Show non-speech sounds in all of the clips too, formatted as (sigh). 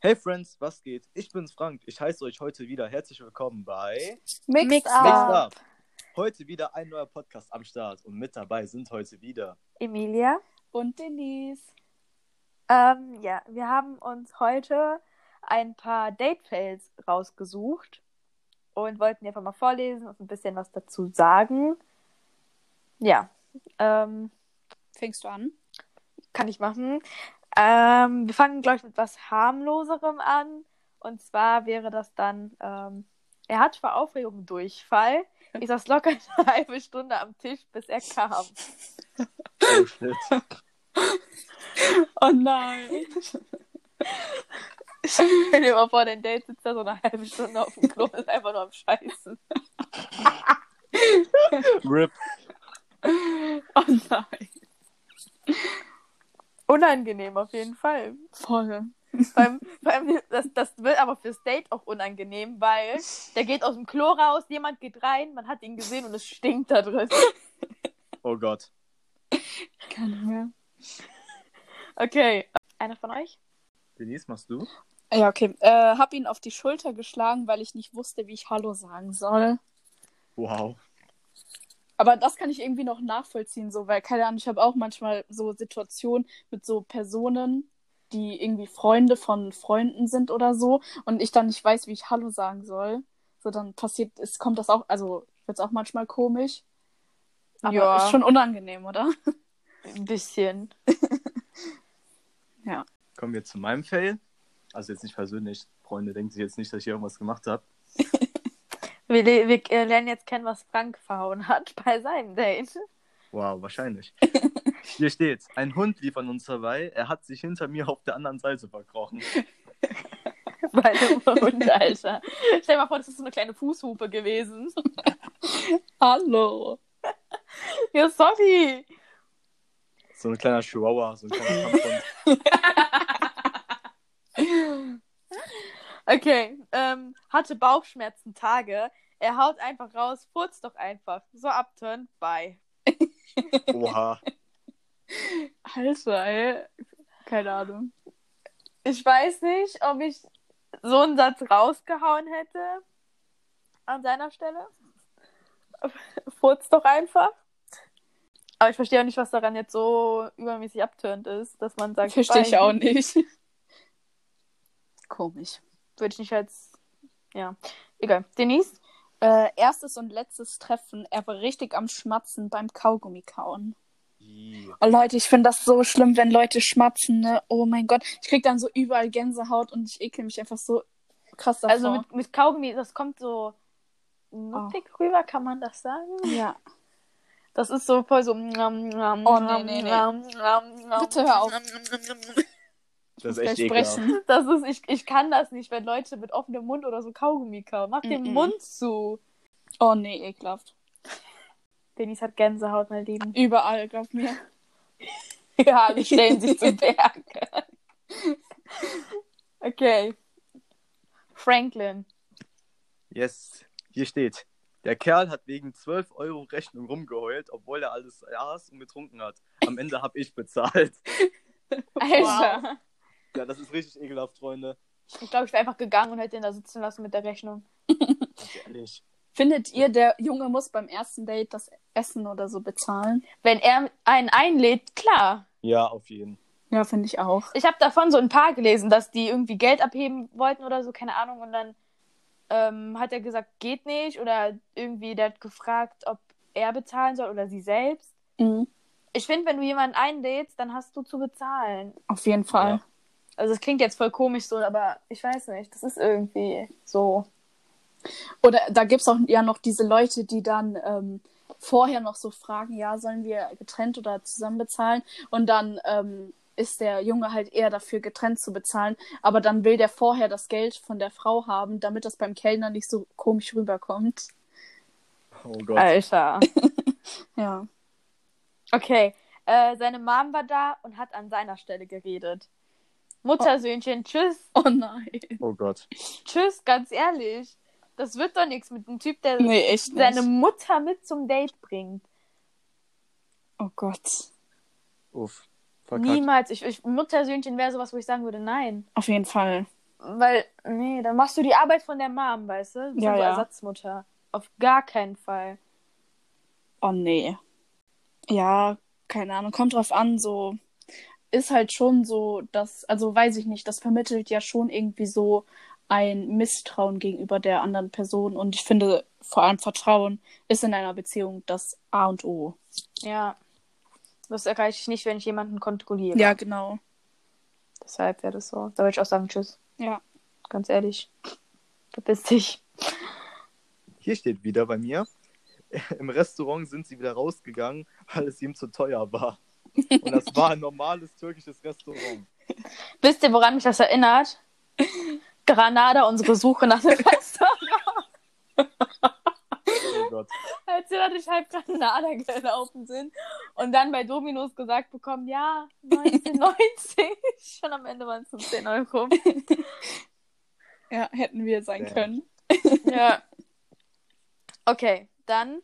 Hey Friends, was geht? Ich bin's Frank. Ich heiße euch heute wieder herzlich willkommen bei Mixed, Mixed Up. Mixed Up. Heute wieder ein neuer Podcast am Start und mit dabei sind heute wieder Emilia. Und Denise. Ähm, ja, wir haben uns heute ein paar Date-Fails rausgesucht und wollten die einfach mal vorlesen und ein bisschen was dazu sagen. Ja, ähm, Fängst du an? kann ich machen. Ähm, wir fangen, glaube ich, mit was harmloserem an. Und zwar wäre das dann, ähm, er hat vor Aufregung Durchfall. Ich saß locker (laughs) eine halbe Stunde am Tisch, bis er kam. Oh shit. (laughs) Oh nein. (laughs) Stell dir mal vor, dein Date sitzt da so eine halbe Stunde auf dem Klo und ist einfach nur am Scheißen. RIP. Oh nein. Unangenehm auf jeden Fall. Voll. Beim, beim, das, das wird aber fürs Date auch unangenehm, weil der geht aus dem Klo raus, jemand geht rein, man hat ihn gesehen und es stinkt da drin. Oh Gott. Keine mehr. Okay. Einer von euch? Denise, machst du? Ja, okay. Äh, hab ihn auf die Schulter geschlagen, weil ich nicht wusste, wie ich Hallo sagen soll. Wow. Aber das kann ich irgendwie noch nachvollziehen, so, weil, keine Ahnung, ich habe auch manchmal so Situationen mit so Personen, die irgendwie Freunde von Freunden sind oder so, und ich dann nicht weiß, wie ich Hallo sagen soll. So, dann passiert, es kommt das auch, also wird es auch manchmal komisch. Aber Ja. ist schon unangenehm, oder? Ein bisschen. (laughs) Kommen wir zu meinem Fail. Also jetzt nicht persönlich. Freunde, denken sich jetzt nicht, dass ich irgendwas gemacht habe. (laughs) Wir, wir äh, lernen jetzt kennen, was Frank verhauen hat (laughs) bei seinem Date. Wow, wahrscheinlich. (laughs) Hier steht's. Ein Hund lief an uns vorbei. Er hat sich hinter mir auf der anderen Seite verkrochen. (laughs) Dem Hund, Alter. Stell dir mal vor, das ist so eine kleine Fußhupe gewesen. Hallo. Ja, sorry. So ein kleiner Chihuahua, so ein kleiner Kampfhund. Okay, ähm, hatte Bauchschmerzen Tage. Er haut einfach raus, furzt doch einfach. So abturn, bye. Oha. (laughs) Alter, ey. Keine Ahnung. Ich weiß nicht, ob ich so einen Satz rausgehauen hätte an seiner Stelle. (laughs) Furzt doch einfach. Aber ich verstehe auch nicht, was daran jetzt so übermäßig abturnt ist, dass man sagt, Verstehe ich auch nicht. (laughs) Komisch. Würde ich nicht als. Ja. Egal. Denise? Äh, erstes und letztes Treffen. Er war richtig am Schmatzen beim Kaugummi kauen. Oh Leute, ich finde das so schlimm, wenn Leute schmatzen, ne? Oh mein Gott. Ich krieg dann so überall Gänsehaut und ich ekel mich einfach so krass davor. Also mit, mit Kaugummi, das kommt so nuppig rüber, kann man das sagen? Ja. Das ist so voll so. Oh, nee, nee, nee. Bitte hör auf. Das ist echt ekelhaft. sprechen. Das ist, ich, ich kann das nicht, wenn Leute mit offenem Mund oder so Kaugummi kauen. Mach den Mm-mm. Mund zu. Oh nee, ekelhaft. Denise hat Gänsehaut, mein Lieben. Überall, glaub mir. (laughs) Ja, alle (laughs) stellen sich zu Berg. Okay. Franklin. Yes. Hier steht. Der Kerl hat wegen 12 Euro Rechnung rumgeheult, obwohl er alles aß und getrunken hat. Am Ende habe ich bezahlt. Alter. Ja, das ist richtig ekelhaft, Freunde. Ich glaube, ich wäre einfach gegangen und hätte ihn da sitzen lassen mit der Rechnung. (laughs) Ganz ehrlich. Findet ihr, der Junge muss beim ersten Date das Essen oder so bezahlen? Wenn er einen einlädt, klar. Ja, auf jeden. Ja, finde ich auch. Ich habe davon so ein paar gelesen, dass die irgendwie Geld abheben wollten oder so, keine Ahnung. Und dann ähm, hat er gesagt, geht nicht. Oder irgendwie, der hat gefragt, ob er bezahlen soll oder sie selbst. Mhm. Ich finde, wenn du jemanden einlädst, dann hast du zu bezahlen. Auf jeden Fall. Ja. Also es klingt jetzt voll komisch so, aber ich weiß nicht. Das ist irgendwie so. Oder da gibt es auch ja noch diese Leute, die dann ähm, vorher noch so fragen, ja, sollen wir getrennt oder zusammen bezahlen? Und dann ähm, ist der Junge halt eher dafür, getrennt zu bezahlen. Aber dann will der vorher das Geld von der Frau haben, damit das beim Kellner nicht so komisch rüberkommt. Oh Gott. Alter. (laughs) Ja. Okay. Äh, seine Mom war da und hat an seiner Stelle geredet. Muttersöhnchen, tschüss. Oh nein. Oh Gott. Tschüss, ganz ehrlich. Das wird doch nichts mit einem Typ, der Nee, seine Mutter mit zum Date bringt. Oh Gott. Uff. Verkackt. Niemals. Ich, ich, Muttersöhnchen wäre sowas, wo ich sagen würde, nein. Auf jeden Fall. Weil, nee, dann machst du die Arbeit von der Mom, weißt du? Du Ja, so ja. Ersatzmutter. Auf gar keinen Fall. Oh nee. Ja, keine Ahnung, kommt drauf an, so ist halt schon so, dass, also weiß ich nicht, das vermittelt ja schon irgendwie so ein Misstrauen gegenüber der anderen Person und ich finde vor allem Vertrauen ist in einer Beziehung das A und O. Ja. Das erreiche ich nicht, wenn ich jemanden kontrolliere. Ja, genau. Deshalb wäre das so. Da würde ich auch sagen, tschüss. Ja. Ganz ehrlich. Verpiss dich. Hier steht wieder bei mir. (laughs) Im Restaurant sind sie wieder rausgegangen, weil es ihm zu teuer war. Und das war ein normales türkisches Restaurant. (laughs) Wisst ihr, woran mich das erinnert? Granada, unsere Suche nach dem Restaurant. Oh (laughs) Gott. Als wir da durch halb Granada gelaufen sind und dann bei Dominos gesagt bekommen, ja, 19,90. Und (laughs) am Ende waren es 15 Euro. Ja, hätten wir sein Ja. können. Ja. Okay, dann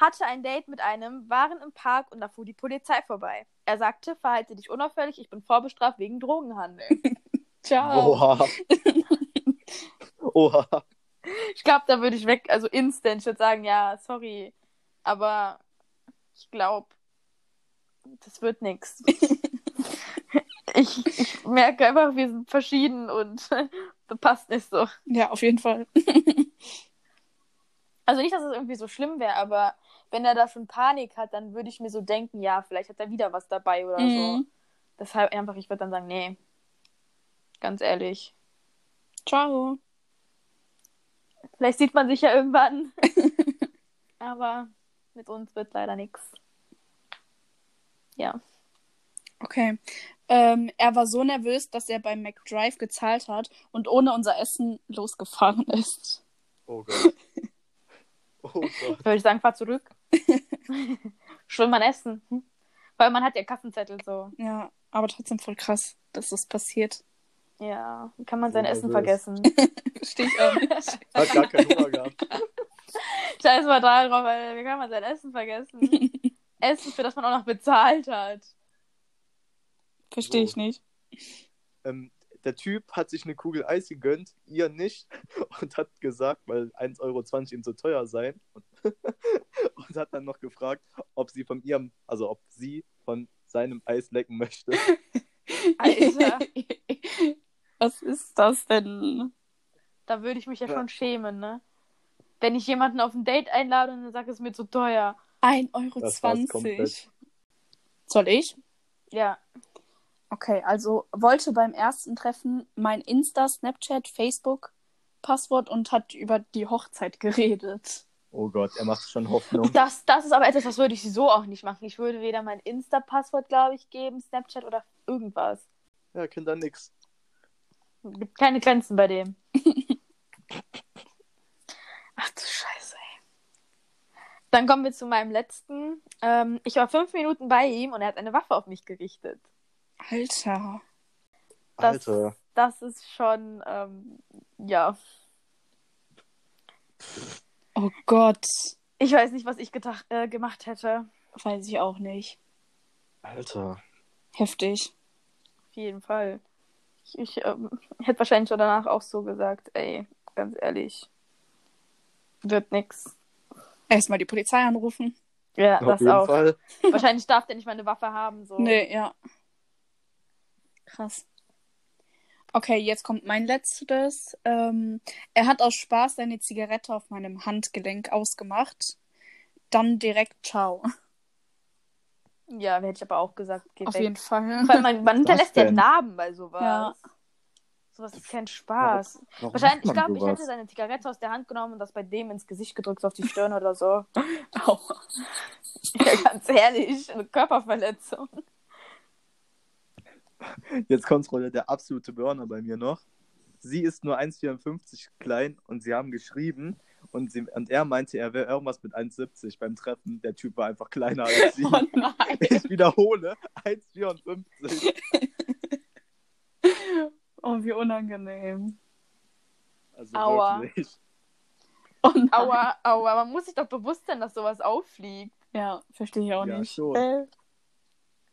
hatte ein Date mit einem, waren im Park und da fuhr die Polizei vorbei. Er sagte, verhalte dich unauffällig, ich bin vorbestraft wegen Drogenhandel. (laughs) Ciao. Oha. (laughs) Oha. Ich glaube, da würde ich weg, also instant, ich würde sagen, ja, sorry, aber ich glaube, das wird nix. (laughs) Ich, ich merke einfach, wir sind verschieden und das passt nicht so. Ja, auf jeden Fall. Also nicht, dass es irgendwie so schlimm wäre, aber wenn er da schon Panik hat, dann würde ich mir so denken, ja, vielleicht hat er wieder was dabei oder so. Mhm. Deshalb einfach, ich würde dann sagen, nee. Ganz ehrlich. Ciao. Vielleicht sieht man sich ja irgendwann. (laughs) aber mit uns wird leider nichts. Ja. Okay. Ähm, er war so nervös, dass er beim McDrive gezahlt hat und ohne unser Essen losgefahren ist. Oh Gott. (laughs) Oh Gott. Würde ich sagen, fahr zurück. (laughs) Schon mal essen. Hm? Weil man hat ja Kassenzettel so. Ja, aber trotzdem voll krass, dass das passiert. Ja, wie kann man So sein Essen nervös. vergessen? (laughs) Verstehe ich auch nicht. (laughs) Hat gar keinen Hunger gehabt. Scheiß mal darauf, weil wie kann man sein Essen vergessen? Essen, für das man auch noch bezahlt hat. Verstehe ich nicht. Ähm, der Typ hat sich eine Kugel Eis gegönnt, ihr nicht, und hat gesagt, weil 1,20 Euro ihm zu teuer sei, und, hat dann noch gefragt, ob sie von ihrem, also ob sie von seinem Eis lecken möchte. Alter. (laughs) Was ist das denn? Da würde ich mich ja Ja. schon schämen, ne? Wenn ich jemanden auf ein Date einlade und dann sage, es ist mir zu teuer. 1,20 Das war's Euro. Soll ich? Ja. Okay, also wollte beim ersten Treffen mein Insta, Snapchat, Facebook Passwort und hat über die Hochzeit geredet. Oh Gott, er macht schon (laughs) Hoffnung. Das, das ist aber etwas, das würde ich so auch nicht machen. Ich würde weder mein Insta-Passwort, glaube ich, geben, Snapchat oder irgendwas. Ja, kennt da nix. Gibt keine Grenzen bei dem. (laughs) Ach du Scheiße, ey. Dann kommen wir zu meinem letzten. Ähm, ich war fünf Minuten bei ihm und er hat eine Waffe auf mich gerichtet. Alter. Das, Alter. das ist schon, ähm, ja. Oh Gott. Ich weiß nicht, was ich gedacht, äh, gemacht hätte. Weiß ich auch nicht. Alter. Heftig. Auf jeden Fall. Ich, ich ähm, hätte wahrscheinlich schon danach auch so gesagt, ey, ganz ehrlich. Wird nix. Erstmal die Polizei anrufen. Ja, Auf das jeden auch. Fall. Wahrscheinlich darf der nicht mal eine Waffe haben. So. Nee, ja. Krass. Okay, jetzt kommt mein letztes. Ähm, er hat aus Spaß seine Zigarette auf meinem Handgelenk ausgemacht. Dann direkt ciao. Ja, hätte ich aber auch gesagt. Geht Auf weg. jeden Fall. Weil man, man hinterlässt ja? Narben bei sowas. Ja. Sowas ist kein Spaß. Warum Wahrscheinlich, ich glaube, ich hätte seine Zigarette aus der Hand genommen und das bei dem ins Gesicht gedrückt, so auf die Stirn oder so. (laughs) Aua. Ja, ganz ehrlich, eine Körperverletzung. Jetzt kommt Rolle der absolute Burner bei mir noch. Sie ist nur 1,54 klein und sie haben geschrieben und, sie, und er meinte, er wäre irgendwas mit 1,70 beim Treffen. Der Typ war einfach kleiner als sie. (laughs) Oh nein. Ich wiederhole, 1,54. Oh, wie unangenehm. Also Aua. wirklich. Oh nein. Aua, aua, man muss sich doch bewusst sein, dass sowas auffliegt. Ja, verstehe ich auch Ja, nicht. schon.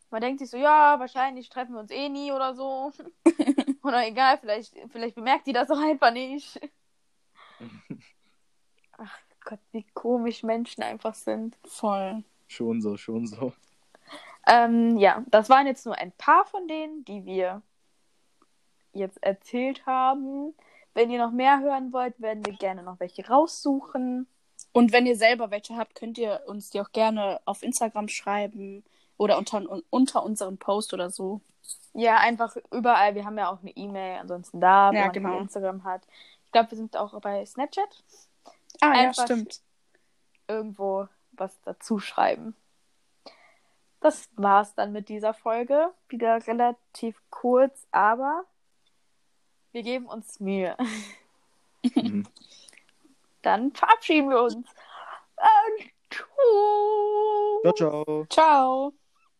Man denkt sich so, ja, wahrscheinlich treffen wir uns eh nie oder so. (laughs) Oder egal, vielleicht, vielleicht bemerkt die das auch einfach nicht. (laughs) Ach Gott, wie komisch Menschen einfach sind. Voll. Schon so, schon so. Ähm, ja, das waren jetzt nur ein paar von denen, die wir jetzt erzählt haben. Wenn ihr noch mehr hören wollt, werden wir gerne noch welche raussuchen. Und wenn ihr selber welche habt, könnt ihr uns die auch gerne auf Instagram schreiben oder unter, unter unserem Post oder so. Ja, einfach überall. Wir haben ja auch eine E-Mail ansonsten da, wenn Ja, man genau. Instagram hat. Ich glaube, wir sind auch bei Snapchat. Ah, ja, Einfach- stimmt. Irgendwo was dazu schreiben. Das war's dann mit dieser Folge. Wieder relativ kurz, aber wir geben uns Mühe. Mhm. (laughs) Dann verabschieden wir uns. Äh, tschüss. ciao, ciao. Ciao.